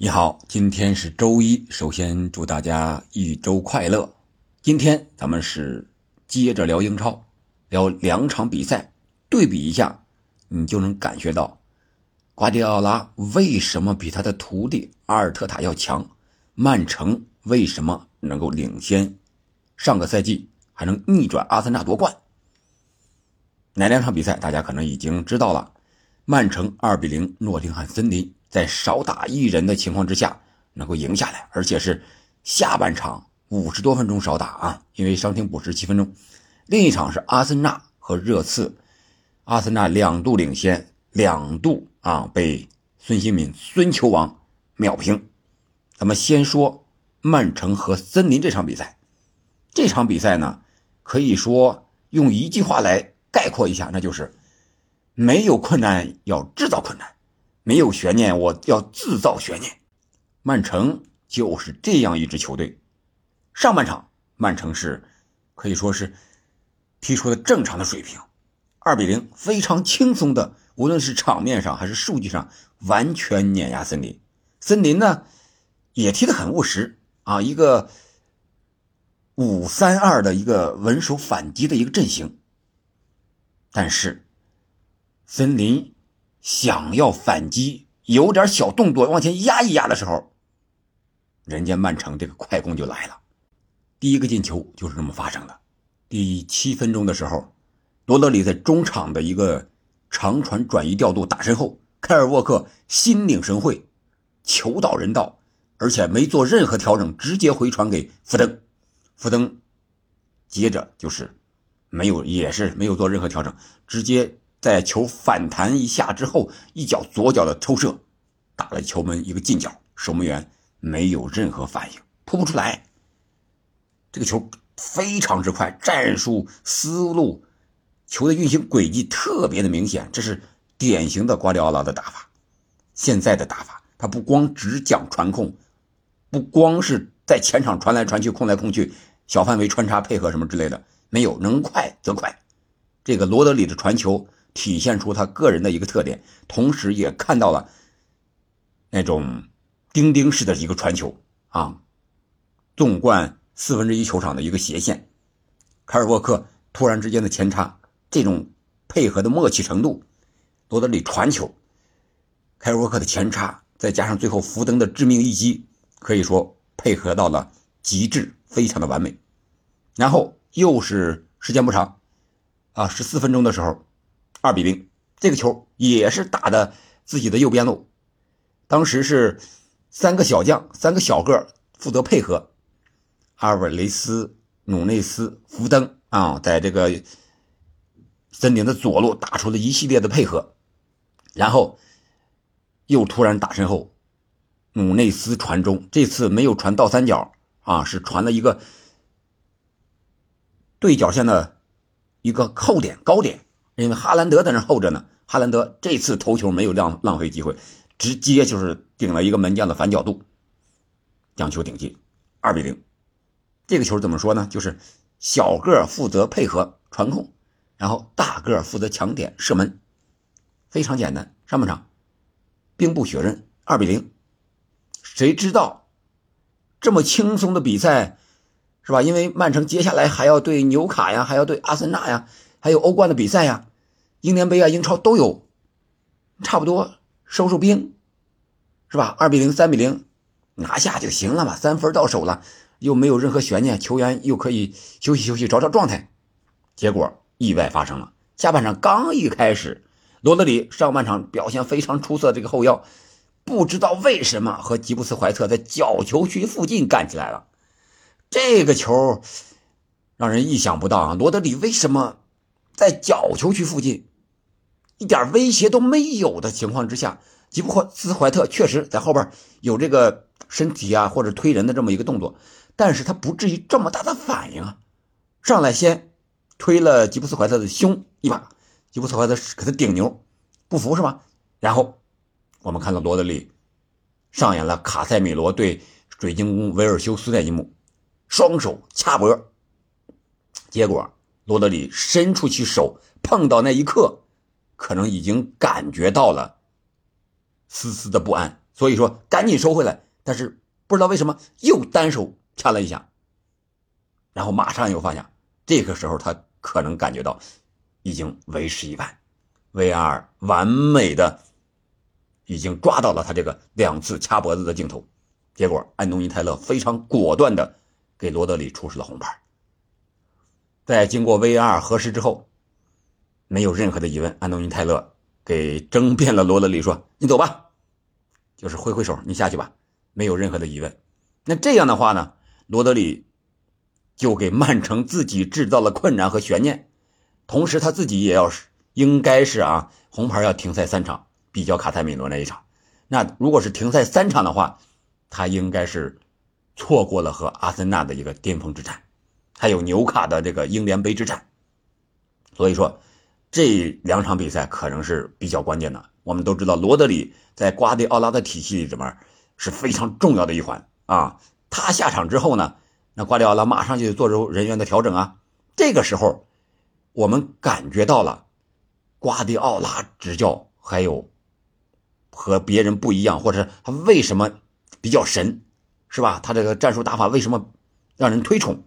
你好，今天是周一，首先祝大家一周快乐。今天咱们是接着聊英超，聊两场比赛，对比一下，你就能感觉到瓜迪奥拉为什么比他的徒弟阿尔特塔要强，曼城为什么能够领先，上个赛季还能逆转阿森纳夺冠。哪两场比赛大家可能已经知道了，曼城二比零诺丁汉森林。在少打一人的情况之下，能够赢下来，而且是下半场五十多分钟少打啊，因为伤停补时七分钟。另一场是阿森纳和热刺，阿森纳两度领先，两度啊被孙兴敏孙球王秒平。咱们先说曼城和森林这场比赛，这场比赛呢，可以说用一句话来概括一下，那就是没有困难要制造困难。没有悬念，我要制造悬念。曼城就是这样一支球队。上半场，曼城是可以说是踢出了正常的水平，二比零，非常轻松的，无论是场面上还是数据上，完全碾压森林。森林呢，也踢得很务实啊，一个五三二的一个稳守反击的一个阵型。但是，森林。想要反击，有点小动作往前压一压的时候，人家曼城这个快攻就来了。第一个进球就是这么发生的。第七分钟的时候，罗德里在中场的一个长传转移调度打身后，凯尔沃克心领神会，球到人到，而且没做任何调整，直接回传给福登。福登接着就是没有，也是没有做任何调整，直接。在球反弹一下之后，一脚左脚的抽射，打了球门一个近角，守门员没有任何反应，扑不出来。这个球非常之快，战术思路、球的运行轨迹特别的明显，这是典型的瓜迪奥拉的打法。现在的打法，他不光只讲传控，不光是在前场传来传去、控来控去、小范围穿插配合什么之类的，没有，能快则快。这个罗德里的传球。体现出他个人的一个特点，同时也看到了那种钉钉式的一个传球啊，纵贯四分之一球场的一个斜线，凯尔沃克突然之间的前插，这种配合的默契程度，罗德里传球，凯尔沃克的前插，再加上最后福登的致命一击，可以说配合到了极致，非常的完美。然后又是时间不长啊，十四分钟的时候。二比零，这个球也是打的自己的右边路。当时是三个小将，三个小个负责配合，阿尔瓦雷斯、努内斯、福登啊，在这个森林的左路打出了一系列的配合，然后又突然打身后，努内斯传中，这次没有传倒三角啊，是传了一个对角线的一个扣点高点。因为哈兰德在那候着呢，哈兰德这次头球没有浪浪费机会，直接就是顶了一个门将的反角度，将球顶进，二比零。这个球怎么说呢？就是小个负责配合传控，然后大个负责抢点射门，非常简单。上半场兵不血刃，二比零。谁知道这么轻松的比赛，是吧？因为曼城接下来还要对纽卡呀，还要对阿森纳呀，还有欧冠的比赛呀。英联杯啊，英超都有，差不多收收兵，是吧？二比零、三比零拿下就行了嘛，三分到手了，又没有任何悬念，球员又可以休息休息，找找状态。结果意外发生了，下半场刚一开始，罗德里上半场表现非常出色，这个后腰不知道为什么和吉布斯怀特在角球区附近干起来了，这个球让人意想不到啊！罗德里为什么在角球区附近？一点威胁都没有的情况之下，吉布斯怀特确实在后边有这个身体啊或者推人的这么一个动作，但是他不至于这么大的反应啊！上来先推了吉布斯怀特的胸一把，吉布斯怀特给他顶牛，不服是吧？然后我们看到罗德里上演了卡塞米罗对水晶宫维尔修斯那一幕，双手掐脖，结果罗德里伸出去手碰到那一刻。可能已经感觉到了丝丝的不安，所以说赶紧收回来。但是不知道为什么又单手掐了一下，然后马上又放下。这个时候他可能感觉到已经为时已晚，VR 完美的已经抓到了他这个两次掐脖子的镜头。结果安东尼泰勒非常果断的给罗德里出示了红牌。在经过 VR 核实之后，没有任何的疑问，安东尼泰勒给争辩了罗德里说：“你走吧，就是挥挥手，你下去吧。”没有任何的疑问，那这样的话呢，罗德里就给曼城自己制造了困难和悬念，同时他自己也要是应该是啊，红牌要停赛三场，比较卡塞米罗那一场。那如果是停赛三场的话，他应该是错过了和阿森纳的一个巅峰之战，还有纽卡的这个英联杯之战。所以说，这两场比赛可能是比较关键的。我们都知道，罗德里在瓜迪奥拉的体系里面。是非常重要的一环啊！他下场之后呢，那瓜迪奥拉马上就做出人员的调整啊。这个时候，我们感觉到了瓜迪奥拉执教还有和别人不一样，或者他为什么比较神，是吧？他这个战术打法为什么让人推崇？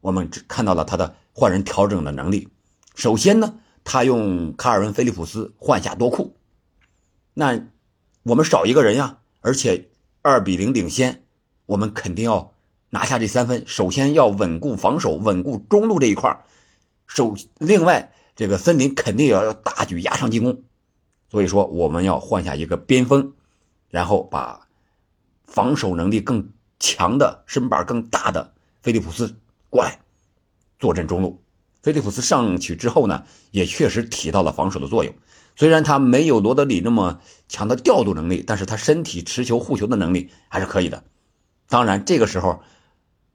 我们只看到了他的换人调整的能力。首先呢，他用卡尔文·菲利普斯换下多库，那我们少一个人呀，而且。二比零领先，我们肯定要拿下这三分。首先要稳固防守，稳固中路这一块首另外，这个森林肯定也要大举压上进攻。所以说，我们要换下一个边锋，然后把防守能力更强的、身板更大的菲利普斯过来坐镇中路。菲利普斯上去之后呢，也确实起到了防守的作用。虽然他没有罗德里那么强的调度能力，但是他身体持球护球的能力还是可以的。当然，这个时候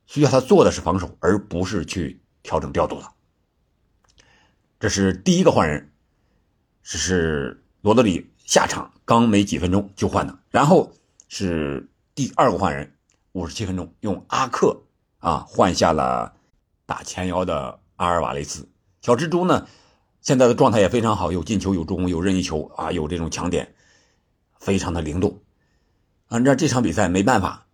需要他做的是防守，而不是去调整调度了。这是第一个换人，这是罗德里下场刚没几分钟就换的。然后是第二个换人，五十七分钟用阿克啊换下了打前腰的阿尔瓦雷斯。小蜘蛛呢？现在的状态也非常好，有进球，有助攻，有任意球啊，有这种强点，非常的灵动。按照这场比赛没办法，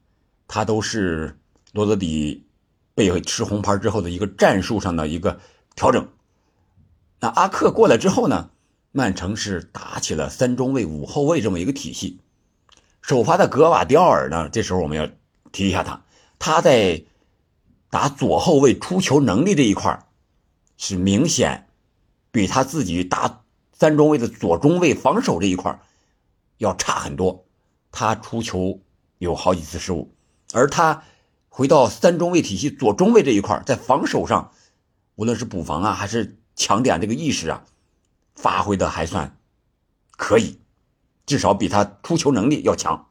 他都是罗德里被吃红牌之后的一个战术上的一个调整。那阿克过来之后呢，曼城是打起了三中卫五后卫这么一个体系。首发的格瓦迪奥尔呢，这时候我们要提一下他，他在打左后卫出球能力这一块是明显。比他自己打三中卫的左中卫防守这一块要差很多，他出球有好几次失误，而他回到三中卫体系左中卫这一块在防守上，无论是补防啊还是抢点这个意识啊，发挥的还算可以，至少比他出球能力要强。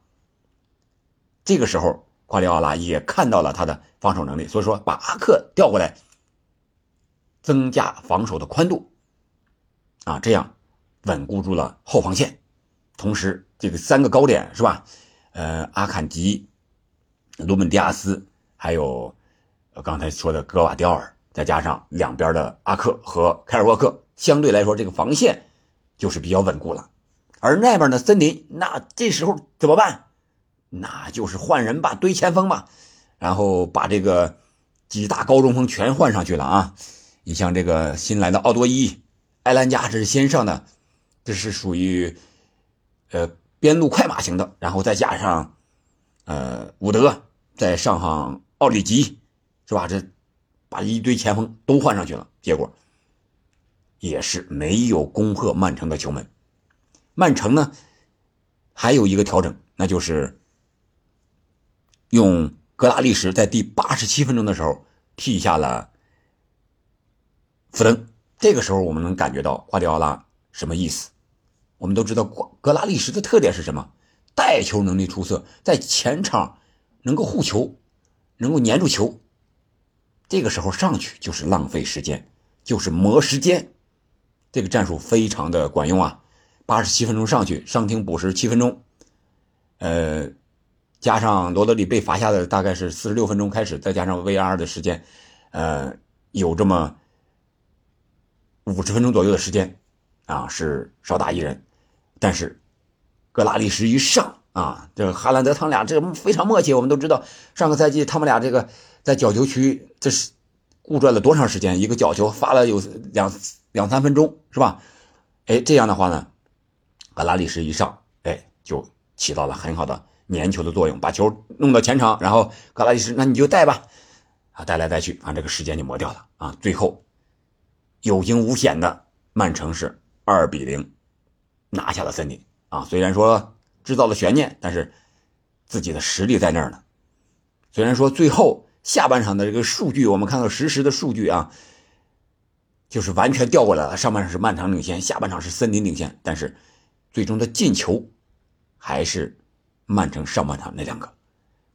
这个时候，瓜迪奥拉也看到了他的防守能力，所以说把阿克调过来，增加防守的宽度。啊，这样稳固住了后防线，同时这个三个高点是吧？呃，阿坎吉、罗本迪亚斯，还有刚才说的格瓦迪尔，再加上两边的阿克和凯尔沃克，相对来说这个防线就是比较稳固了。而那边的森林，那这时候怎么办？那就是换人吧，堆前锋吧，然后把这个几大高中锋全换上去了啊！你像这个新来的奥多伊。埃兰加这是先上的，这是属于呃边路快马型的，然后再加上呃伍德，再上上奥里吉，是吧？这把一堆前锋都换上去了，结果也是没有攻破曼城的球门。曼城呢还有一个调整，那就是用格拉利什在第八十七分钟的时候替下了福登。这个时候，我们能感觉到瓜迪奥拉什么意思？我们都知道，格格拉利什的特点是什么？带球能力出色，在前场能够护球，能够粘住球。这个时候上去就是浪费时间，就是磨时间。这个战术非常的管用啊！八十七分钟上去，伤停补时七分钟，呃，加上罗德里被罚下的大概是四十六分钟开始，再加上 VR 的时间，呃，有这么。五十分钟左右的时间，啊，是少打一人，但是格拉利什一上啊，这哈兰德他们俩这非常默契。我们都知道，上个赛季他们俩这个在角球区这是顾转了多长时间？一个角球发了有两两三分钟，是吧？哎，这样的话呢，格拉利什一上，哎，就起到了很好的粘球的作用，把球弄到前场，然后格拉利什那你就带吧，啊，带来带去，把这个时间就磨掉了啊。最后有惊无险的曼城是二比零拿下了森林啊，虽然说。制造了悬念，但是自己的实力在那儿呢。虽然说最后下半场的这个数据，我们看到实时的数据啊，就是完全调过来了。上半场是曼城领先，下半场是森林领先，但是最终的进球还是曼城上半场那两个。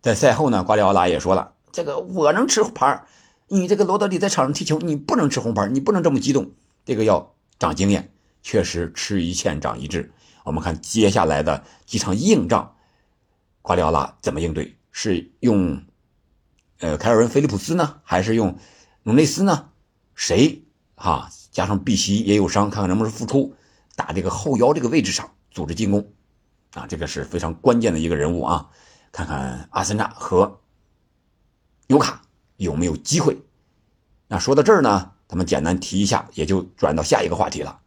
在赛后呢，瓜迪奥拉也说了：“这个我能吃牌，你这个罗德里在场上踢球，你不能吃红牌，你不能这么激动，这个要长经验。确实，吃一堑长一智。”我们看接下来的几场硬仗，瓜迪奥拉怎么应对？是用呃凯尔文·菲利普斯呢，还是用努内斯呢？谁哈？加上碧玺也有伤，看看能不能复出，打这个后腰这个位置上组织进攻啊，这个是非常关键的一个人物啊。看看阿森纳和纽卡有没有机会？那说到这儿呢，咱们简单提一下，也就转到下一个话题了。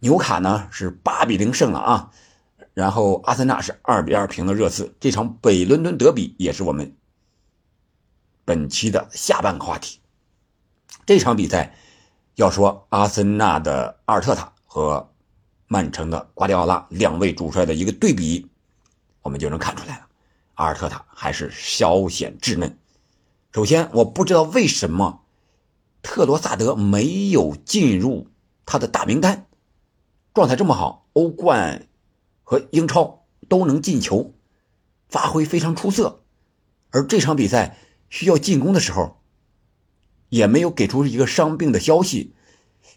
纽卡呢是八比零胜了啊，然后阿森纳是二比二平了热刺。这场北伦敦德比也是我们本期的下半个话题。这场比赛要说阿森纳的阿尔特塔和曼城的瓜迪奥拉两位主帅的一个对比，我们就能看出来了，阿尔特塔还是稍显稚嫩。首先，我不知道为什么特罗萨德没有进入他的大名单。状态这么好，欧冠和英超都能进球，发挥非常出色。而这场比赛需要进攻的时候，也没有给出一个伤病的消息，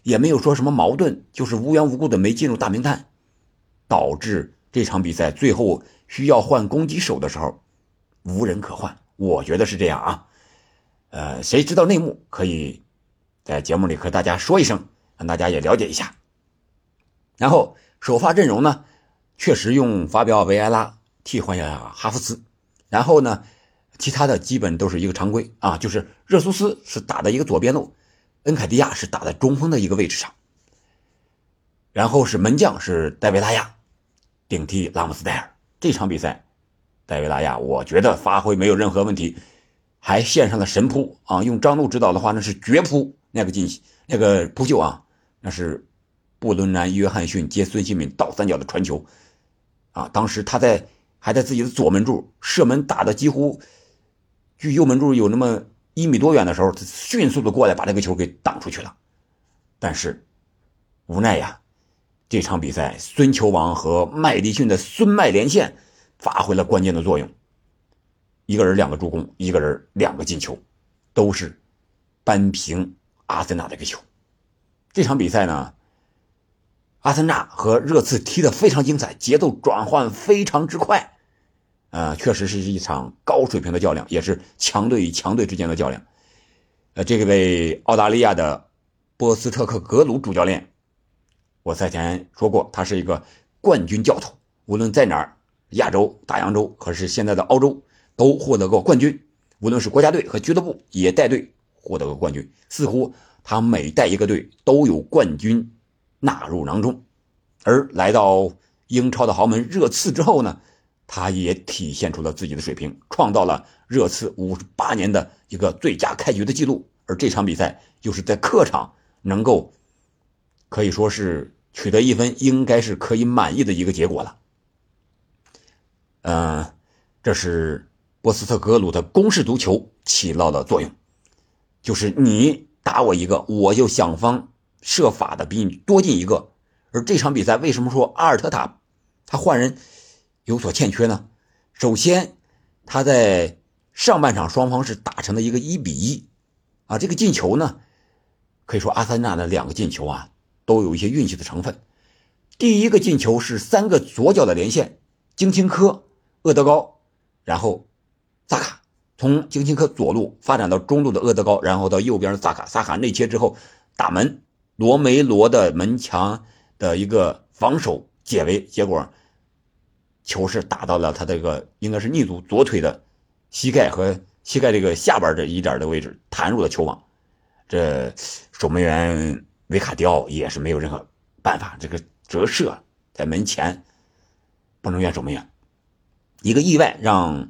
也没有说什么矛盾，就是无缘无故的没进入大名单，导致这场比赛最后需要换攻击手的时候无人可换。我觉得是这样啊。呃，谁知道内幕，可以在节目里和大家说一声，让大家也了解一下。然后首发阵容呢，确实用法比奥·维埃拉替换下哈弗茨，然后呢，其他的基本都是一个常规啊，就是热苏斯是打的一个左边路，恩凯迪亚是打在中锋的一个位置上，然后是门将是戴维拉亚顶替拉姆斯戴尔。这场比赛，戴维拉亚我觉得发挥没有任何问题，还献上了神扑啊！用张路指导的话，那是绝扑，那个进那个扑救啊，那是。布伦南·约翰逊接孙兴敏倒三角的传球，啊，当时他在还在自己的左门柱射门打的几乎距右门柱有那么一米多远的时候，他迅速的过来把这个球给挡出去了。但是无奈呀，这场比赛孙球王和麦迪逊的孙麦连线发挥了关键的作用，一个人两个助攻，一个人两个进球，都是扳平阿森纳的一个球。这场比赛呢？阿森纳和热刺踢得非常精彩，节奏转换非常之快，呃，确实是一场高水平的较量，也是强队与强队之间的较量。呃，这位澳大利亚的波斯特克格鲁主教练，我赛前说过，他是一个冠军教头，无论在哪儿，亚洲、大洋洲，还是现在的澳洲，都获得过冠军。无论是国家队和俱乐部，也带队获得过冠军。似乎他每带一个队都有冠军。纳入囊中，而来到英超的豪门热刺之后呢，他也体现出了自己的水平，创造了热刺五十八年的一个最佳开局的记录。而这场比赛又是在客场能够可以说是取得一分，应该是可以满意的一个结果了。嗯，这是波斯特格鲁的攻势足球起到了作用，就是你打我一个，我就想方。设法的比你多进一个，而这场比赛为什么说阿尔特塔他换人有所欠缺呢？首先，他在上半场双方是打成了一个一比一，啊，这个进球呢，可以说阿森纳的两个进球啊都有一些运气的成分。第一个进球是三个左脚的连线，京青科、厄德高，然后萨卡从京青科左路发展到中路的厄德高，然后到右边的萨卡，萨卡内切之后打门。罗梅罗的门墙的一个防守解围，结果球是打到了他这个应该是逆足左腿的膝盖和膝盖这个下边这一点的位置，弹入了球网。这守门员维卡迪奥也是没有任何办法，这个折射在门前不能怨守门员。一个意外让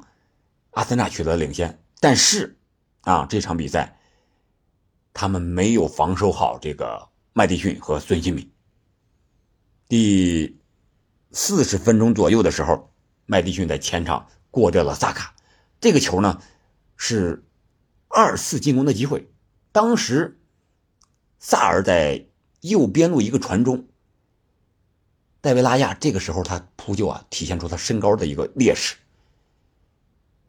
阿森纳取得领先，但是啊，这场比赛他们没有防守好这个麦迪逊和孙兴民。第。四十分钟左右的时候，麦迪逊在前场过掉了萨卡，这个球呢是二次进攻的机会。当时萨尔在右边路一个传中，戴维拉亚这个时候他扑救啊，体现出他身高的一个劣势。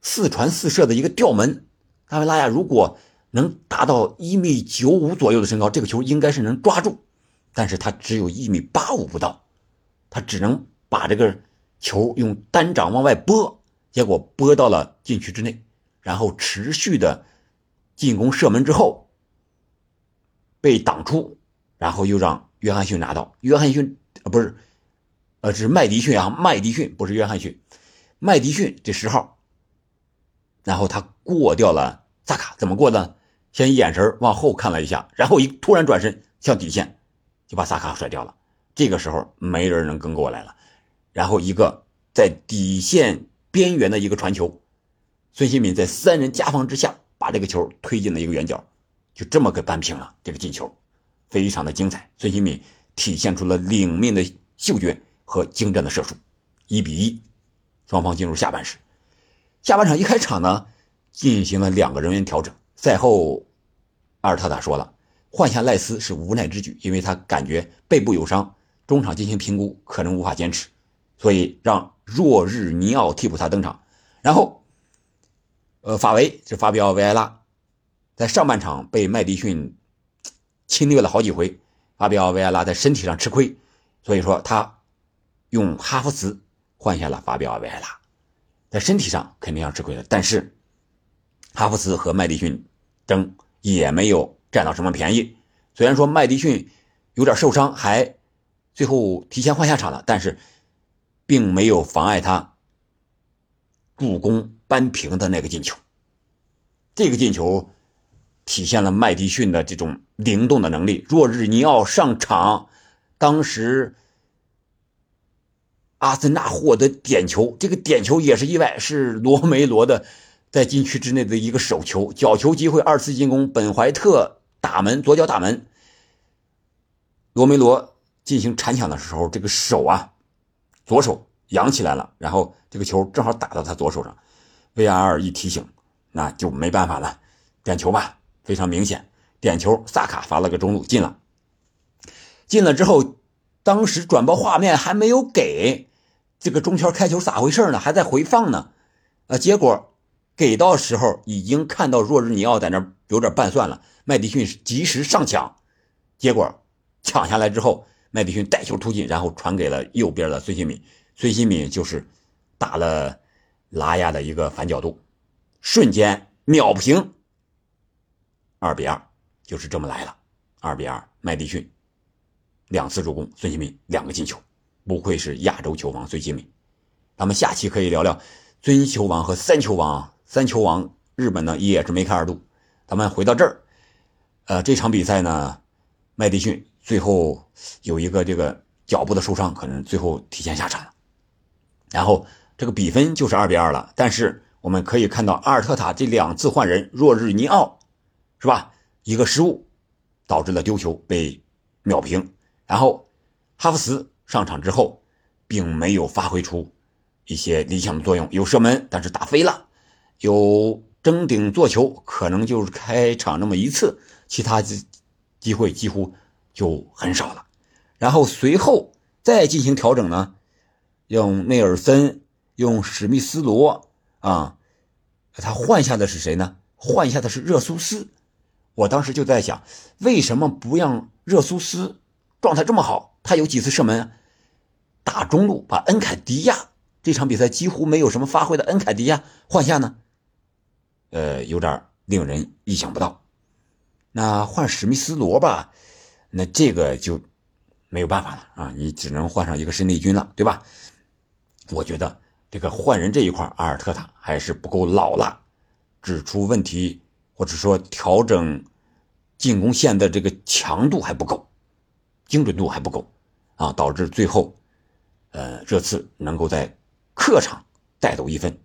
四传四射的一个吊门，阿维拉亚如果能达到一米九五左右的身高，这个球应该是能抓住，但是他只有一米八五不到，他只能。把这个球用单掌往外拨，结果拨到了禁区之内，然后持续的进攻射门之后被挡出，然后又让约翰逊拿到。约翰逊呃不是，呃是麦迪逊啊，麦迪逊不是约翰逊，麦迪逊这十号，然后他过掉了萨卡，怎么过的？先眼神往后看了一下，然后一突然转身向底线，就把萨卡甩掉了。这个时候没人能跟过来了。然后一个在底线边缘的一个传球，孙兴敏在三人夹防之下把这个球推进了一个圆角，就这么给扳平了。这个进球非常的精彩，孙兴敏体现出了领命的嗅觉和精湛的射术。一比一，双方进入下半时。下半场一开场呢，进行了两个人员调整。赛后，阿尔特塔说了，换下赖斯是无奈之举，因为他感觉背部有伤，中场进行评估可能无法坚持。所以让若日尼奥替补他登场，然后，呃，法维是法比奥维埃拉，在上半场被麦迪逊侵略了好几回，法比奥维埃拉在身体上吃亏，所以说他用哈弗茨换下了法比奥维埃拉，在身体上肯定要吃亏的，但是哈弗茨和麦迪逊争也没有占到什么便宜，虽然说麦迪逊有点受伤，还最后提前换下场了，但是。并没有妨碍他助攻扳平的那个进球。这个进球体现了麦迪逊的这种灵动的能力。若日尼奥上场，当时阿森纳获得点球，这个点球也是意外，是罗梅罗的在禁区之内的一个手球，角球机会，二次进攻，本怀特打门，左脚打门。罗梅罗进行铲抢的时候，这个手啊。左手扬起来了，然后这个球正好打到他左手上，VAR 一提醒，那就没办法了，点球吧，非常明显，点球，萨卡罚了个中路进了，进了之后，当时转播画面还没有给这个中圈开球咋回事呢？还在回放呢，呃，结果给到时候已经看到若日尼奥在那有点拌算了，麦迪逊及时上抢，结果抢下来之后。麦迪逊带球突进，然后传给了右边的孙兴敏，孙兴敏就是打了拉亚的一个反角度，瞬间秒平。二比二就是这么来了，二比二，麦迪逊两次助攻，孙兴敏两个进球，不愧是亚洲球王孙兴敏。咱们下期可以聊聊尊球王和三球王，三球王日本呢也是梅开二度。咱们回到这儿，呃，这场比赛呢，麦迪逊。最后有一个这个脚部的受伤，可能最后提前下场了。然后这个比分就是二比二了。但是我们可以看到阿尔特塔这两次换人，若日尼奥是吧？一个失误导致了丢球被秒平。然后哈弗茨上场之后，并没有发挥出一些理想的作用，有射门但是打飞了，有争顶做球，可能就是开场那么一次，其他机会几乎。就很少了，然后随后再进行调整呢，用内尔森，用史密斯罗啊，他换下的是谁呢？换下的是热苏斯。我当时就在想，为什么不让热苏斯状态这么好？他有几次射门，打中路把恩凯迪亚这场比赛几乎没有什么发挥的恩凯迪亚换下呢？呃，有点令人意想不到。那换史密斯罗吧。那这个就没有办法了啊！你只能换上一个申利军了，对吧？我觉得这个换人这一块，阿尔特塔还是不够老辣，指出问题或者说调整进攻线的这个强度还不够，精准度还不够啊，导致最后，呃，热刺能够在客场带走一分。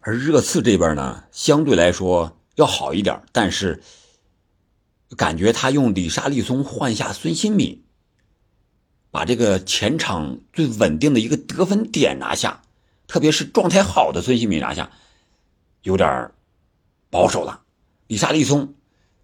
而热刺这边呢，相对来说要好一点，但是感觉他用里沙利松换下孙兴敏，把这个前场最稳定的一个得分点拿下，特别是状态好的孙兴敏拿下，有点保守了。里沙利松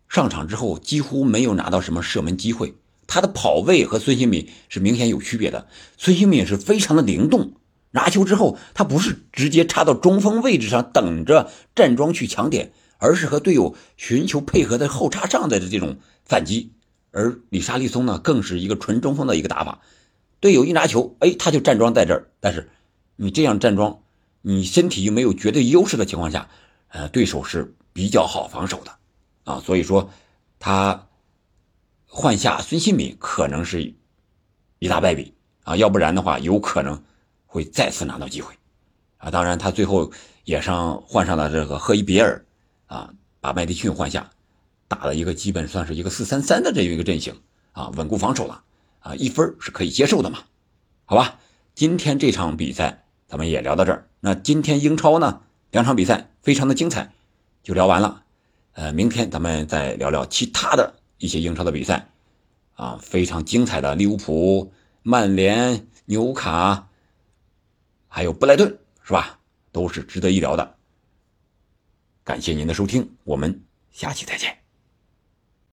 上场之后几乎没有拿到什么射门机会，他的跑位和孙兴敏是明显有区别的。孙兴敏是非常的灵动。拿球之后，他不是直接插到中锋位置上等着站桩去抢点，而是和队友寻求配合的后插上的这种反击。而李沙利松呢，更是一个纯中锋的一个打法，队友一拿球，哎，他就站桩在这儿。但是你这样站桩，你身体又没有绝对优势的情况下，呃，对手是比较好防守的啊。所以说，他换下孙兴敏可能是一大败笔啊，要不然的话，有可能。会再次拿到机会，啊，当然他最后也上换上了这个赫伊比尔，啊，把麦迪逊换下，打了一个基本算是一个四三三的这样一个阵型，啊，稳固防守了，啊，一分是可以接受的嘛，好吧，今天这场比赛咱们也聊到这儿，那今天英超呢两场比赛非常的精彩，就聊完了，呃，明天咱们再聊聊其他的一些英超的比赛，啊，非常精彩的利物浦、曼联、纽卡。还有布莱顿是吧？都是值得一聊的。感谢您的收听，我们下期再见。